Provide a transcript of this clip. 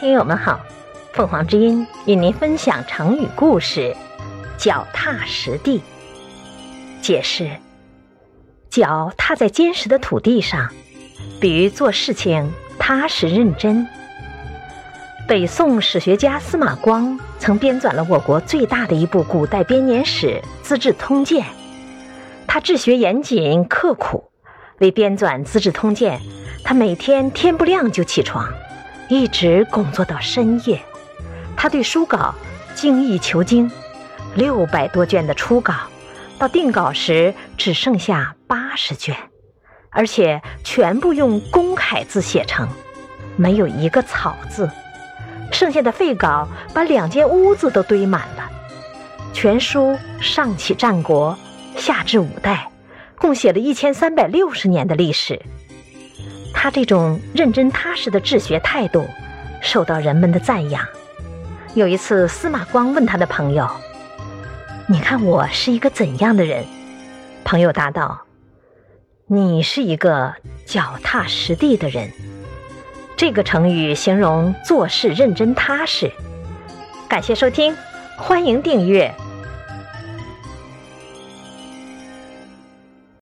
听友们好，凤凰之音与您分享成语故事“脚踏实地”。解释：脚踏在坚实的土地上，比喻做事情踏实认真。北宋史学家司马光曾编纂了我国最大的一部古代编年史《资治通鉴》，他治学严谨刻苦，为编纂《资治通鉴》，他每天天不亮就起床。一直工作到深夜，他对书稿精益求精，六百多卷的初稿，到定稿时只剩下八十卷，而且全部用公楷字写成，没有一个草字，剩下的废稿把两间屋子都堆满了。全书上起战国，下至五代，共写了一千三百六十年的历史。他这种认真踏实的治学态度，受到人们的赞扬。有一次，司马光问他的朋友：“你看我是一个怎样的人？”朋友答道：“你是一个脚踏实地的人。”这个成语形容做事认真踏实。感谢收听，欢迎订阅。